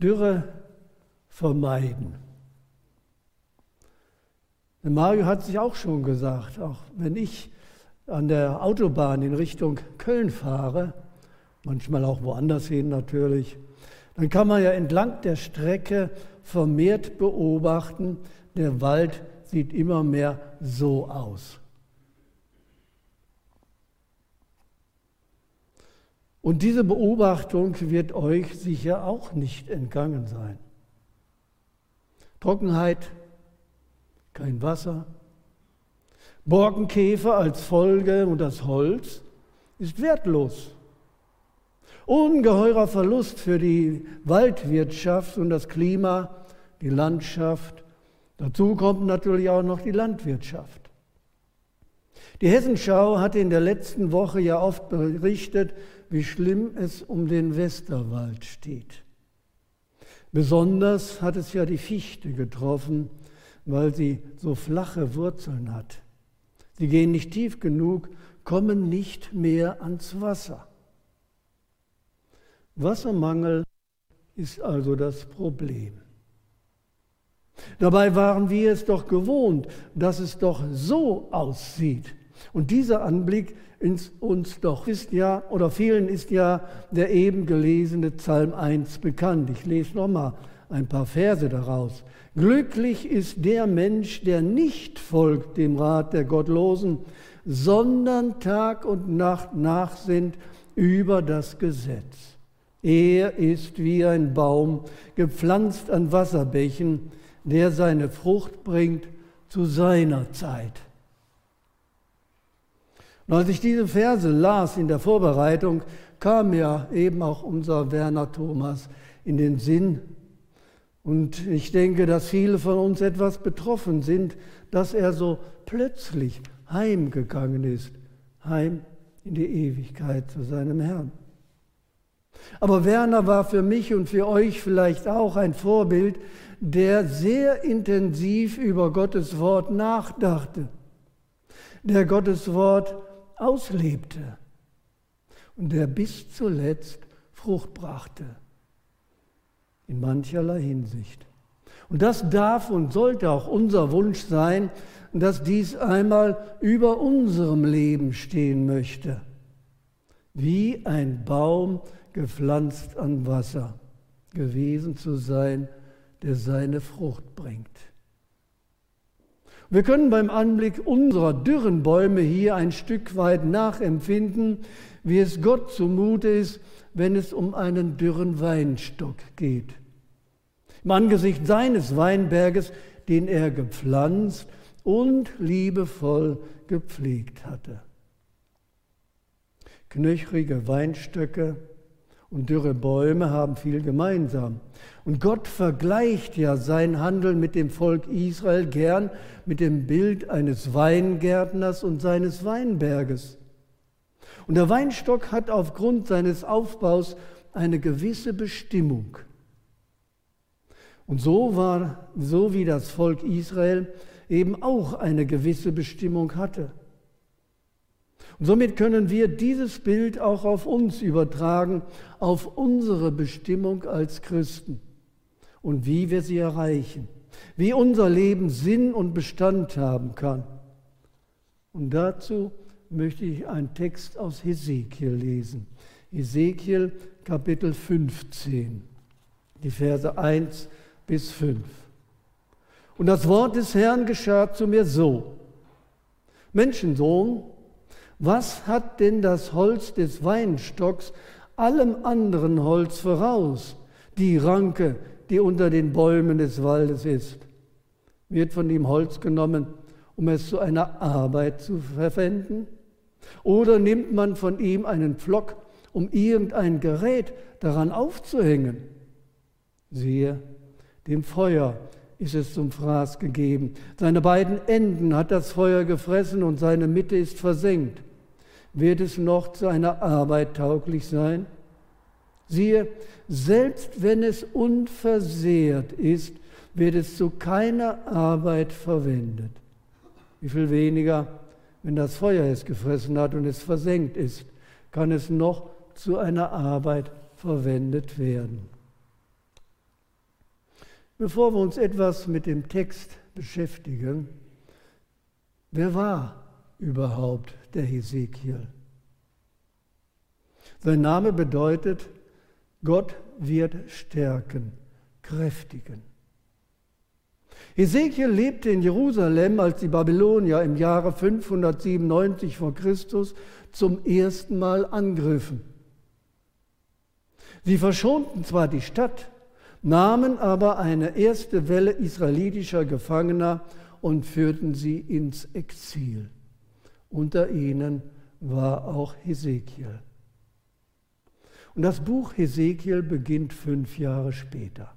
Dürre vermeiden. Mario hat sich auch schon gesagt, auch wenn ich an der Autobahn in Richtung Köln fahre, manchmal auch woanders hin natürlich, dann kann man ja entlang der Strecke vermehrt beobachten, der Wald sieht immer mehr so aus. Und diese Beobachtung wird euch sicher auch nicht entgangen sein. Trockenheit, kein Wasser, Borkenkäfer als Folge und das Holz ist wertlos. Ungeheurer Verlust für die Waldwirtschaft und das Klima, die Landschaft. Dazu kommt natürlich auch noch die Landwirtschaft. Die Hessenschau hatte in der letzten Woche ja oft berichtet, wie schlimm es um den Westerwald steht. Besonders hat es ja die Fichte getroffen, weil sie so flache Wurzeln hat. Sie gehen nicht tief genug, kommen nicht mehr ans Wasser. Wassermangel ist also das Problem. Dabei waren wir es doch gewohnt, dass es doch so aussieht. Und dieser Anblick uns doch ist ja, oder vielen ist ja der eben gelesene Psalm 1 bekannt. Ich lese nochmal ein paar Verse daraus. Glücklich ist der Mensch, der nicht folgt dem Rat der Gottlosen, sondern Tag und Nacht nachsinnt über das Gesetz. Er ist wie ein Baum, gepflanzt an Wasserbächen, der seine Frucht bringt zu seiner Zeit. Und als ich diese Verse las in der Vorbereitung, kam mir eben auch unser Werner Thomas in den Sinn, und ich denke, dass viele von uns etwas betroffen sind, dass er so plötzlich heimgegangen ist, heim in die Ewigkeit zu seinem Herrn. Aber Werner war für mich und für euch vielleicht auch ein Vorbild, der sehr intensiv über Gottes Wort nachdachte, der Gottes Wort auslebte und der bis zuletzt Frucht brachte in mancherlei Hinsicht. Und das darf und sollte auch unser Wunsch sein, dass dies einmal über unserem Leben stehen möchte. Wie ein Baum gepflanzt an Wasser gewesen zu sein, der seine Frucht bringt. Wir können beim Anblick unserer dürren Bäume hier ein Stück weit nachempfinden, wie es Gott zumute ist, wenn es um einen dürren Weinstock geht. Im Angesicht seines Weinberges, den er gepflanzt und liebevoll gepflegt hatte. Knöchrige Weinstöcke und dürre Bäume haben viel gemeinsam. Und Gott vergleicht ja sein Handeln mit dem Volk Israel gern mit dem Bild eines Weingärtners und seines Weinberges. Und der Weinstock hat aufgrund seines Aufbaus eine gewisse Bestimmung. Und so war, so wie das Volk Israel eben auch eine gewisse Bestimmung hatte. Und somit können wir dieses Bild auch auf uns übertragen, auf unsere Bestimmung als Christen und wie wir sie erreichen, wie unser Leben Sinn und Bestand haben kann. Und dazu möchte ich einen Text aus Hesekiel lesen. Hesekiel Kapitel 15, die Verse 1 bis 5. Und das Wort des Herrn geschah zu mir so. Menschensohn, was hat denn das Holz des Weinstocks allem anderen Holz voraus? Die Ranke, die unter den Bäumen des Waldes ist. Wird von ihm Holz genommen, um es zu einer Arbeit zu verwenden? Oder nimmt man von ihm einen Pflock, um irgendein Gerät daran aufzuhängen? Siehe, dem Feuer ist es zum Fraß gegeben. Seine beiden Enden hat das Feuer gefressen und seine Mitte ist versenkt. Wird es noch zu einer Arbeit tauglich sein? Siehe, selbst wenn es unversehrt ist, wird es zu keiner Arbeit verwendet. Wie viel weniger, wenn das Feuer es gefressen hat und es versenkt ist, kann es noch zu einer Arbeit verwendet werden. Bevor wir uns etwas mit dem Text beschäftigen, wer war überhaupt der Hesekiel? Sein Name bedeutet, Gott wird stärken, kräftigen. Hesekiel lebte in Jerusalem, als die Babylonier im Jahre 597 vor Christus zum ersten Mal angriffen. Sie verschonten zwar die Stadt, nahmen aber eine erste Welle israelitischer Gefangener und führten sie ins Exil. Unter ihnen war auch Hesekiel. Und das Buch Hesekiel beginnt fünf Jahre später.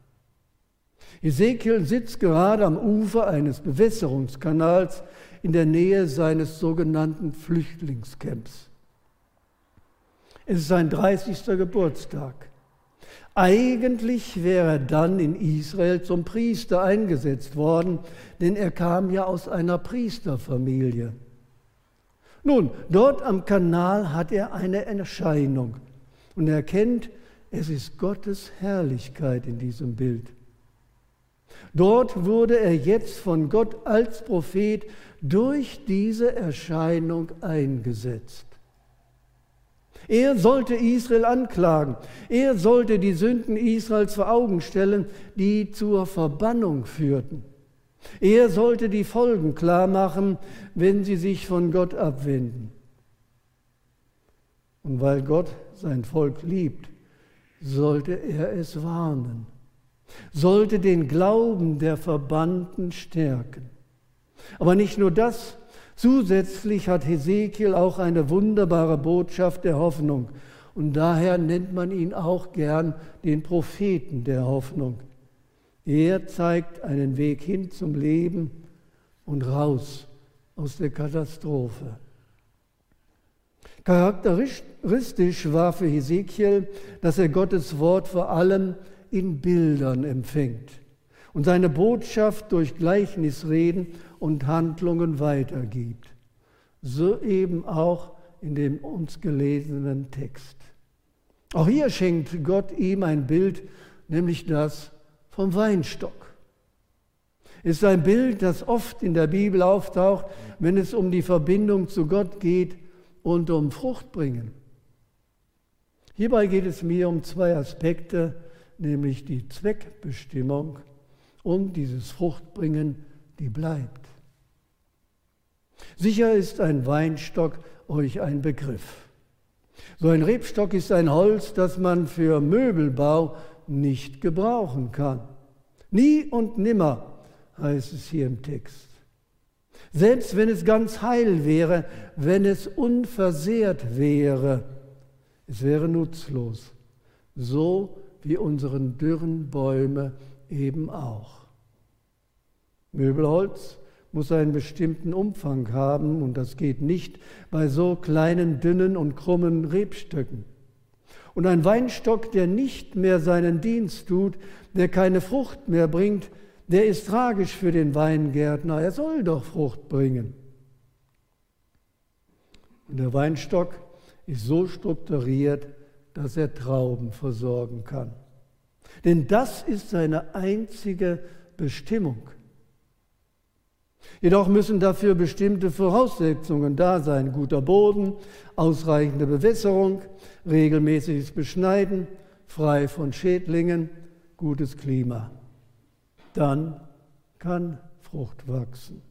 Hesekiel sitzt gerade am Ufer eines Bewässerungskanals in der Nähe seines sogenannten Flüchtlingscamps. Es ist sein 30. Geburtstag. Eigentlich wäre er dann in Israel zum Priester eingesetzt worden, denn er kam ja aus einer Priesterfamilie. Nun, dort am Kanal hat er eine Erscheinung und erkennt, es ist Gottes Herrlichkeit in diesem Bild. Dort wurde er jetzt von Gott als Prophet durch diese Erscheinung eingesetzt. Er sollte Israel anklagen. Er sollte die Sünden Israels vor Augen stellen, die zur Verbannung führten. Er sollte die Folgen klar machen, wenn sie sich von Gott abwenden. Und weil Gott sein Volk liebt, sollte er es warnen sollte den Glauben der Verbannten stärken. Aber nicht nur das, zusätzlich hat Hesekiel auch eine wunderbare Botschaft der Hoffnung. Und daher nennt man ihn auch gern den Propheten der Hoffnung. Er zeigt einen Weg hin zum Leben und raus aus der Katastrophe. Charakteristisch war für Hesekiel, dass er Gottes Wort vor allem in Bildern empfängt und seine Botschaft durch Gleichnisreden und Handlungen weitergibt. So eben auch in dem uns gelesenen Text. Auch hier schenkt Gott ihm ein Bild, nämlich das vom Weinstock. Ist ein Bild, das oft in der Bibel auftaucht, wenn es um die Verbindung zu Gott geht und um Fruchtbringen. Hierbei geht es mir um zwei Aspekte, nämlich die Zweckbestimmung und dieses Fruchtbringen, die bleibt. Sicher ist ein Weinstock euch ein Begriff. So ein Rebstock ist ein Holz, das man für Möbelbau nicht gebrauchen kann. Nie und nimmer heißt es hier im Text. Selbst wenn es ganz heil wäre, wenn es unversehrt wäre, es wäre nutzlos. So wie unseren dürren Bäume eben auch. Möbelholz muss einen bestimmten Umfang haben und das geht nicht bei so kleinen, dünnen und krummen Rebstöcken. Und ein Weinstock, der nicht mehr seinen Dienst tut, der keine Frucht mehr bringt, der ist tragisch für den Weingärtner. Er soll doch Frucht bringen. Und der Weinstock ist so strukturiert, dass er Trauben versorgen kann. Denn das ist seine einzige Bestimmung. Jedoch müssen dafür bestimmte Voraussetzungen da sein. Guter Boden, ausreichende Bewässerung, regelmäßiges Beschneiden, frei von Schädlingen, gutes Klima. Dann kann Frucht wachsen.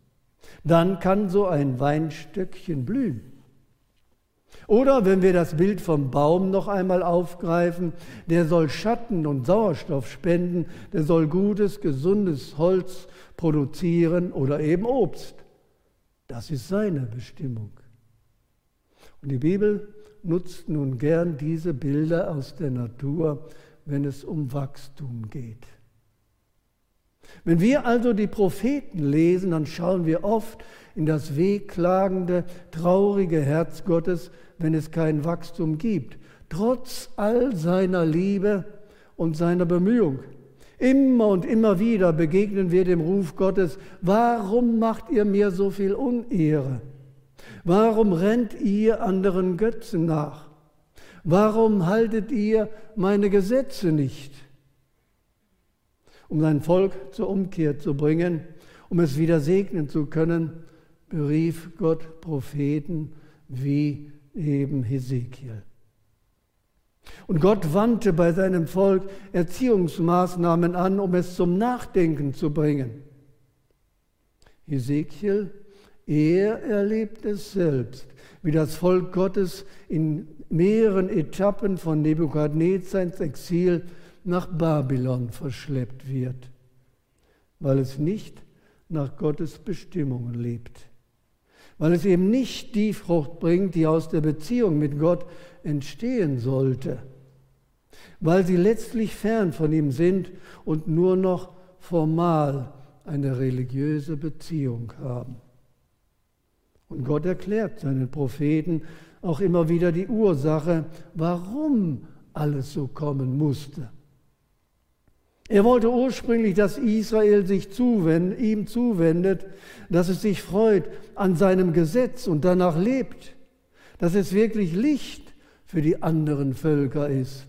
Dann kann so ein Weinstöckchen blühen. Oder wenn wir das Bild vom Baum noch einmal aufgreifen, der soll Schatten und Sauerstoff spenden, der soll gutes, gesundes Holz produzieren oder eben Obst. Das ist seine Bestimmung. Und die Bibel nutzt nun gern diese Bilder aus der Natur, wenn es um Wachstum geht. Wenn wir also die Propheten lesen, dann schauen wir oft in das wehklagende, traurige Herz Gottes, wenn es kein Wachstum gibt, trotz all seiner Liebe und seiner Bemühung. Immer und immer wieder begegnen wir dem Ruf Gottes, warum macht ihr mir so viel Unehre? Warum rennt ihr anderen Götzen nach? Warum haltet ihr meine Gesetze nicht? Um sein Volk zur Umkehr zu bringen, um es wieder segnen zu können, berief Gott Propheten wie eben Hesekiel. Und Gott wandte bei seinem Volk Erziehungsmaßnahmen an, um es zum Nachdenken zu bringen. Hesekiel, er erlebt es selbst, wie das Volk Gottes in mehreren Etappen von Nebukadnezar ins Exil nach Babylon verschleppt wird, weil es nicht nach Gottes Bestimmungen lebt, weil es eben nicht die Frucht bringt, die aus der Beziehung mit Gott entstehen sollte, weil sie letztlich fern von ihm sind und nur noch formal eine religiöse Beziehung haben. Und Gott erklärt seinen Propheten auch immer wieder die Ursache, warum alles so kommen musste. Er wollte ursprünglich, dass Israel sich zuwendet, ihm zuwendet, dass es sich freut an seinem Gesetz und danach lebt, dass es wirklich Licht für die anderen Völker ist,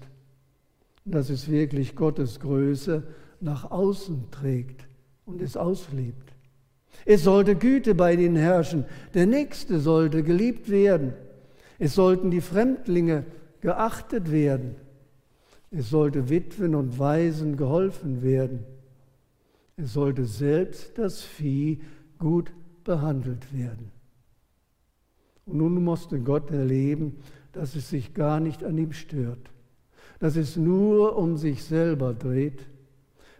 dass es wirklich Gottes Größe nach außen trägt und es auslebt. Es sollte Güte bei ihnen herrschen, der Nächste sollte geliebt werden, es sollten die Fremdlinge geachtet werden. Es sollte Witwen und Waisen geholfen werden. Es sollte selbst das Vieh gut behandelt werden. Und nun musste Gott erleben, dass es sich gar nicht an ihm stört, dass es nur um sich selber dreht,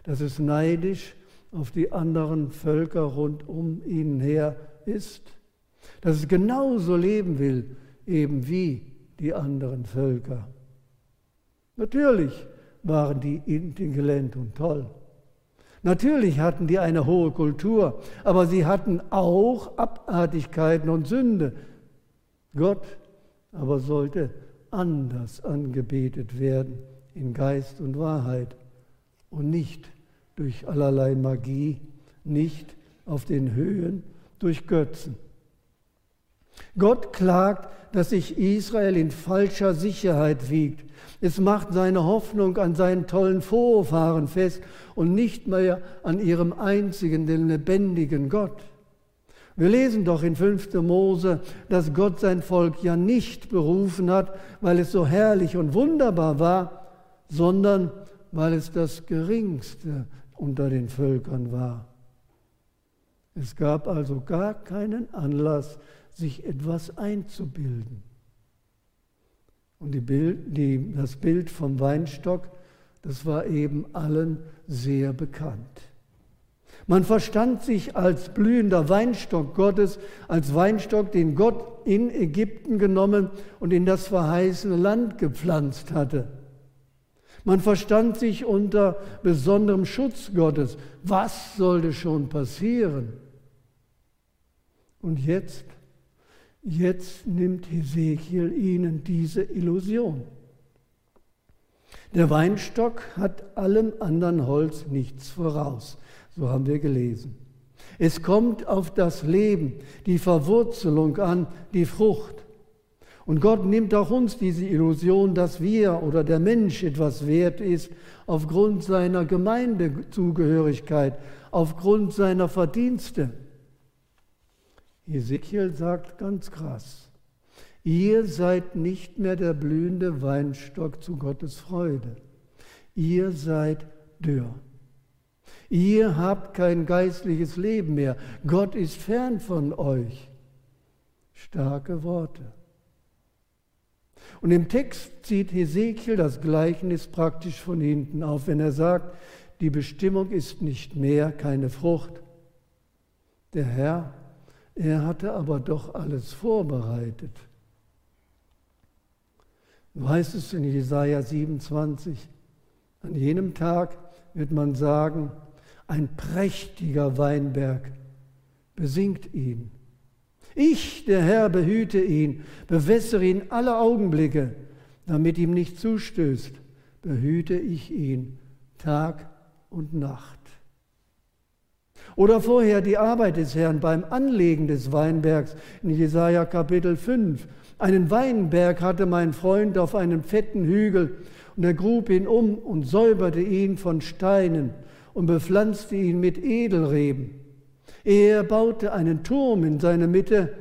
dass es neidisch auf die anderen Völker rund um ihn her ist, dass es genauso leben will, eben wie die anderen Völker. Natürlich waren die intelligent und toll. Natürlich hatten die eine hohe Kultur, aber sie hatten auch Abartigkeiten und Sünde. Gott aber sollte anders angebetet werden in Geist und Wahrheit und nicht durch allerlei Magie, nicht auf den Höhen durch Götzen. Gott klagt, dass sich Israel in falscher Sicherheit wiegt. Es macht seine Hoffnung an seinen tollen Vorfahren fest und nicht mehr an ihrem einzigen, den lebendigen Gott. Wir lesen doch in 5. Mose, dass Gott sein Volk ja nicht berufen hat, weil es so herrlich und wunderbar war, sondern weil es das geringste unter den Völkern war. Es gab also gar keinen Anlass, sich etwas einzubilden. Und die Bild, die, das Bild vom Weinstock, das war eben allen sehr bekannt. Man verstand sich als blühender Weinstock Gottes, als Weinstock, den Gott in Ägypten genommen und in das verheißene Land gepflanzt hatte. Man verstand sich unter besonderem Schutz Gottes. Was sollte schon passieren? Und jetzt Jetzt nimmt Hesekiel ihnen diese Illusion. Der Weinstock hat allem anderen Holz nichts voraus, so haben wir gelesen. Es kommt auf das Leben, die Verwurzelung an, die Frucht. Und Gott nimmt auch uns diese Illusion, dass wir oder der Mensch etwas wert ist, aufgrund seiner Gemeindezugehörigkeit, aufgrund seiner Verdienste. Ezekiel sagt ganz krass, ihr seid nicht mehr der blühende Weinstock zu Gottes Freude. Ihr seid dürr. Ihr habt kein geistliches Leben mehr. Gott ist fern von euch. Starke Worte. Und im Text zieht Hesekiel das Gleichnis praktisch von hinten auf, wenn er sagt, die Bestimmung ist nicht mehr keine Frucht. Der Herr er hatte aber doch alles vorbereitet. So heißt es in Jesaja 27. An jenem Tag wird man sagen, ein prächtiger Weinberg besingt ihn. Ich, der Herr, behüte ihn, bewässere ihn alle Augenblicke, damit ihm nicht zustößt, behüte ich ihn Tag und Nacht. Oder vorher die Arbeit des Herrn beim Anlegen des Weinbergs in Jesaja Kapitel 5. Einen Weinberg hatte mein Freund auf einem fetten Hügel und er grub ihn um und säuberte ihn von Steinen und bepflanzte ihn mit Edelreben. Er baute einen Turm in seine Mitte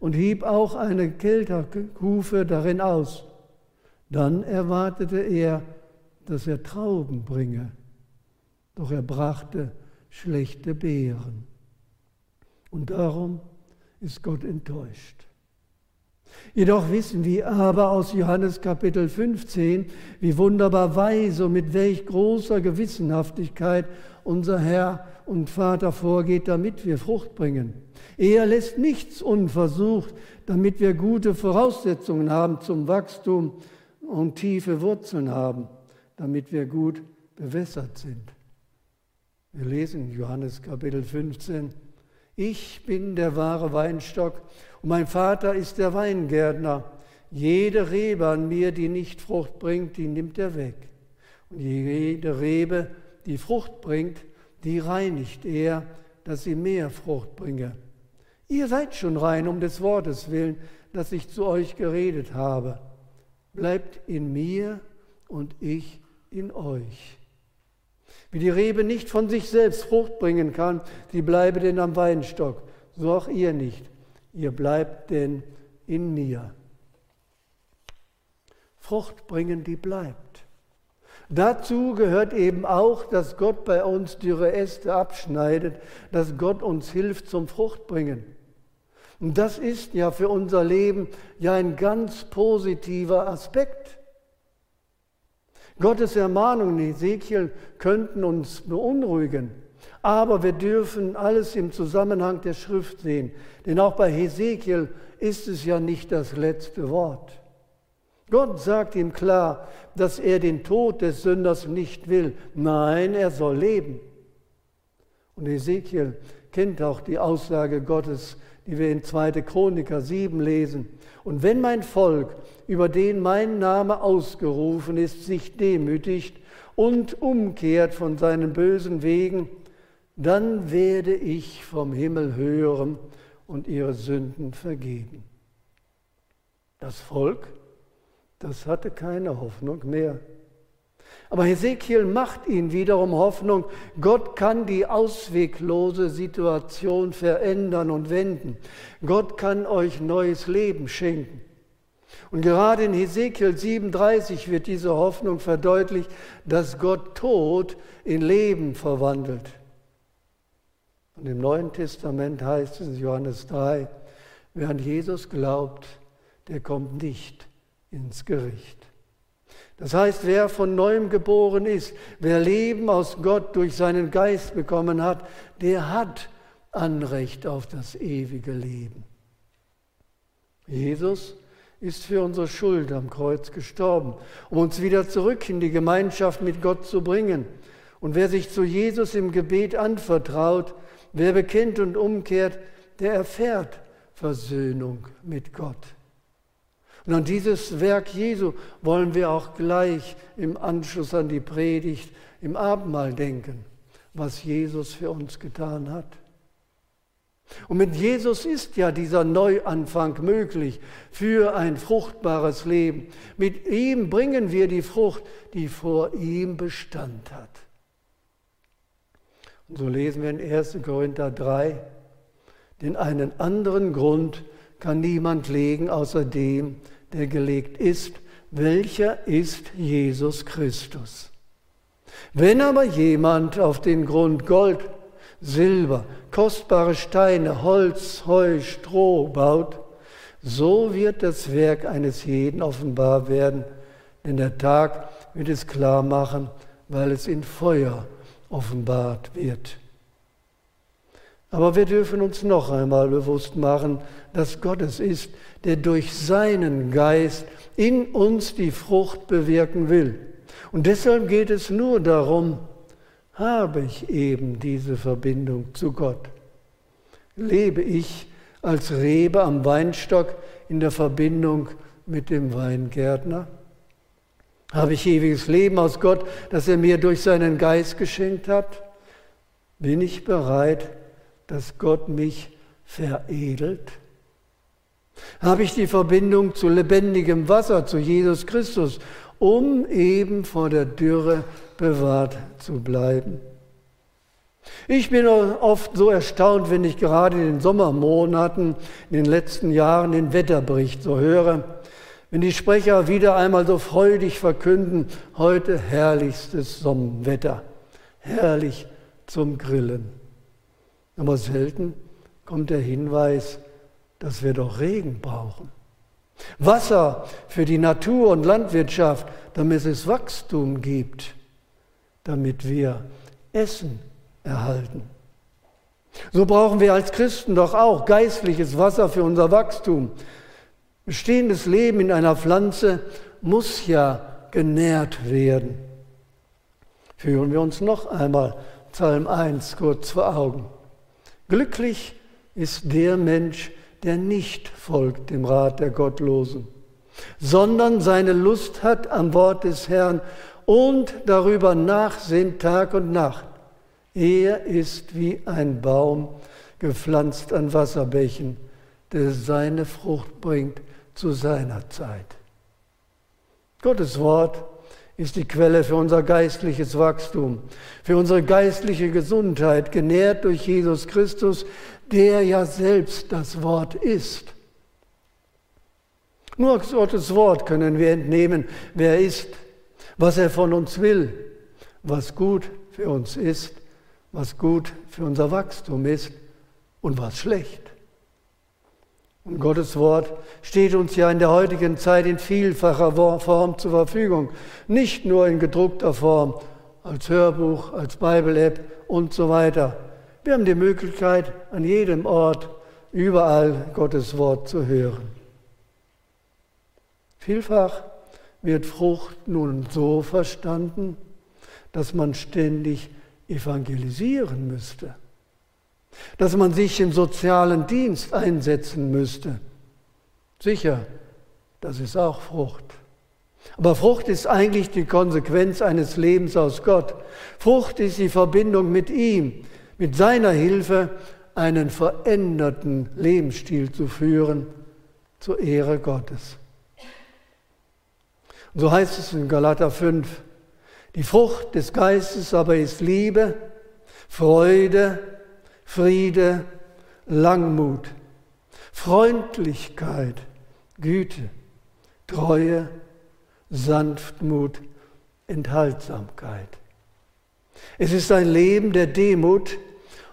und hieb auch eine Kelterkufe darin aus. Dann erwartete er, dass er Trauben bringe, doch er brachte schlechte Beeren. Und darum ist Gott enttäuscht. Jedoch wissen wir aber aus Johannes Kapitel 15, wie wunderbar weise und mit welch großer Gewissenhaftigkeit unser Herr und Vater vorgeht, damit wir Frucht bringen. Er lässt nichts unversucht, damit wir gute Voraussetzungen haben zum Wachstum und tiefe Wurzeln haben, damit wir gut bewässert sind. Wir lesen Johannes Kapitel 15. Ich bin der wahre Weinstock und mein Vater ist der Weingärtner. Jede Rebe an mir, die nicht Frucht bringt, die nimmt er weg. Und jede Rebe, die Frucht bringt, die reinigt er, dass sie mehr Frucht bringe. Ihr seid schon rein um des Wortes willen, das ich zu euch geredet habe. Bleibt in mir und ich in euch. Wie die Rebe nicht von sich selbst Frucht bringen kann, sie bleibe denn am Weinstock, so auch ihr nicht ihr bleibt denn in mir. Frucht bringen, die bleibt. Dazu gehört eben auch, dass Gott bei uns dürre Äste abschneidet, dass Gott uns hilft zum Fruchtbringen. Und das ist ja für unser Leben ja ein ganz positiver Aspekt. Gottes Ermahnungen in Ezekiel könnten uns beunruhigen. Aber wir dürfen alles im Zusammenhang der Schrift sehen. Denn auch bei Hesekiel ist es ja nicht das letzte Wort. Gott sagt ihm klar, dass er den Tod des Sünders nicht will. Nein, er soll leben. Und Hesekiel kennt auch die Aussage Gottes, die wir in 2. Chroniker 7 lesen. Und wenn mein Volk, über den mein Name ausgerufen ist, sich demütigt und umkehrt von seinen bösen Wegen, dann werde ich vom Himmel hören und ihre Sünden vergeben. Das Volk, das hatte keine Hoffnung mehr. Aber Hesekiel macht ihnen wiederum Hoffnung, Gott kann die ausweglose Situation verändern und wenden. Gott kann euch neues Leben schenken. Und gerade in Hesekiel 37 wird diese Hoffnung verdeutlicht, dass Gott Tod in Leben verwandelt. Und im Neuen Testament heißt es in Johannes 3, wer an Jesus glaubt, der kommt nicht ins Gericht. Das heißt, wer von neuem geboren ist, wer Leben aus Gott durch seinen Geist bekommen hat, der hat Anrecht auf das ewige Leben. Jesus ist für unsere Schuld am Kreuz gestorben, um uns wieder zurück in die Gemeinschaft mit Gott zu bringen. Und wer sich zu Jesus im Gebet anvertraut, Wer bekennt und umkehrt, der erfährt Versöhnung mit Gott. Und an dieses Werk Jesu wollen wir auch gleich im Anschluss an die Predigt im Abendmahl denken, was Jesus für uns getan hat. Und mit Jesus ist ja dieser Neuanfang möglich für ein fruchtbares Leben. Mit ihm bringen wir die Frucht, die vor ihm Bestand hat. Und so lesen wir in 1. Korinther 3, denn einen anderen Grund kann niemand legen außer dem, gelegt ist, welcher ist Jesus Christus. Wenn aber jemand auf den Grund Gold, Silber, kostbare Steine, Holz, Heu, Stroh baut, so wird das Werk eines jeden offenbar werden, denn der Tag wird es klar machen, weil es in Feuer offenbart wird. Aber wir dürfen uns noch einmal bewusst machen, dass Gott es ist, der durch seinen Geist in uns die Frucht bewirken will. Und deshalb geht es nur darum, habe ich eben diese Verbindung zu Gott? Lebe ich als Rebe am Weinstock in der Verbindung mit dem Weingärtner? Habe ich ewiges Leben aus Gott, das er mir durch seinen Geist geschenkt hat? Bin ich bereit, dass Gott mich veredelt? Habe ich die Verbindung zu lebendigem Wasser, zu Jesus Christus, um eben vor der Dürre bewahrt zu bleiben? Ich bin oft so erstaunt, wenn ich gerade in den Sommermonaten in den letzten Jahren den Wetterbericht so höre, wenn die Sprecher wieder einmal so freudig verkünden, heute herrlichstes Sommerwetter, herrlich zum Grillen. Aber selten kommt der Hinweis, dass wir doch Regen brauchen. Wasser für die Natur und Landwirtschaft, damit es Wachstum gibt, damit wir Essen erhalten. So brauchen wir als Christen doch auch geistliches Wasser für unser Wachstum. Bestehendes Leben in einer Pflanze muss ja genährt werden. Führen wir uns noch einmal Psalm 1 kurz vor Augen. Glücklich ist der Mensch, der nicht folgt dem Rat der Gottlosen, sondern seine Lust hat am Wort des Herrn und darüber nachsinnt Tag und Nacht. Er ist wie ein Baum gepflanzt an Wasserbächen, der seine Frucht bringt zu seiner Zeit. Gottes Wort ist die Quelle für unser geistliches Wachstum, für unsere geistliche Gesundheit, genährt durch Jesus Christus, der ja selbst das Wort ist. Nur aus Gottes Wort können wir entnehmen, wer er ist, was er von uns will, was gut für uns ist, was gut für unser Wachstum ist und was schlecht. Und Gottes Wort steht uns ja in der heutigen Zeit in vielfacher Form zur Verfügung. Nicht nur in gedruckter Form, als Hörbuch, als Bible-App und so weiter. Wir haben die Möglichkeit, an jedem Ort, überall Gottes Wort zu hören. Vielfach wird Frucht nun so verstanden, dass man ständig evangelisieren müsste dass man sich im sozialen Dienst einsetzen müsste. Sicher, das ist auch Frucht. Aber Frucht ist eigentlich die Konsequenz eines Lebens aus Gott. Frucht ist die Verbindung mit ihm, mit seiner Hilfe einen veränderten Lebensstil zu führen zur Ehre Gottes. Und so heißt es in Galater 5, die Frucht des Geistes aber ist Liebe, Freude, Friede, Langmut, Freundlichkeit, Güte, Treue, Sanftmut, Enthaltsamkeit. Es ist ein Leben der Demut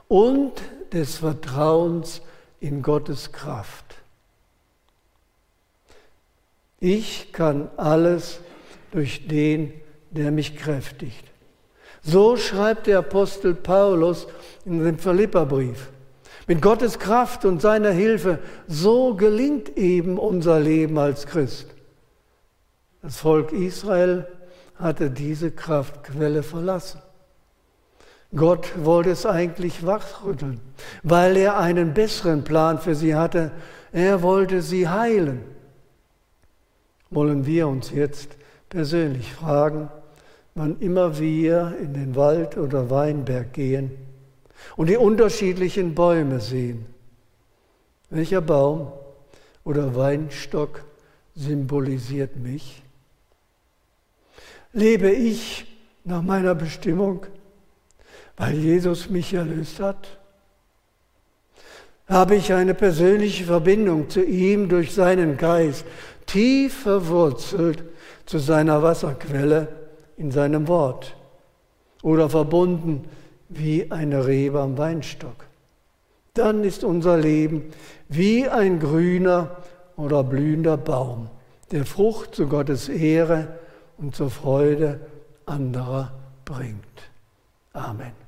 und des Vertrauens in Gottes Kraft. Ich kann alles durch den, der mich kräftigt. So schreibt der Apostel Paulus in dem Philipperbrief. Mit Gottes Kraft und seiner Hilfe, so gelingt eben unser Leben als Christ. Das Volk Israel hatte diese Kraftquelle verlassen. Gott wollte es eigentlich wachrütteln, weil er einen besseren Plan für sie hatte. Er wollte sie heilen. Wollen wir uns jetzt persönlich fragen, wann immer wir in den Wald oder Weinberg gehen und die unterschiedlichen Bäume sehen. Welcher Baum oder Weinstock symbolisiert mich? Lebe ich nach meiner Bestimmung, weil Jesus mich erlöst hat? Habe ich eine persönliche Verbindung zu ihm durch seinen Geist, tief verwurzelt zu seiner Wasserquelle? In seinem Wort oder verbunden wie eine Rebe am Weinstock. Dann ist unser Leben wie ein grüner oder blühender Baum, der Frucht zu Gottes Ehre und zur Freude anderer bringt. Amen.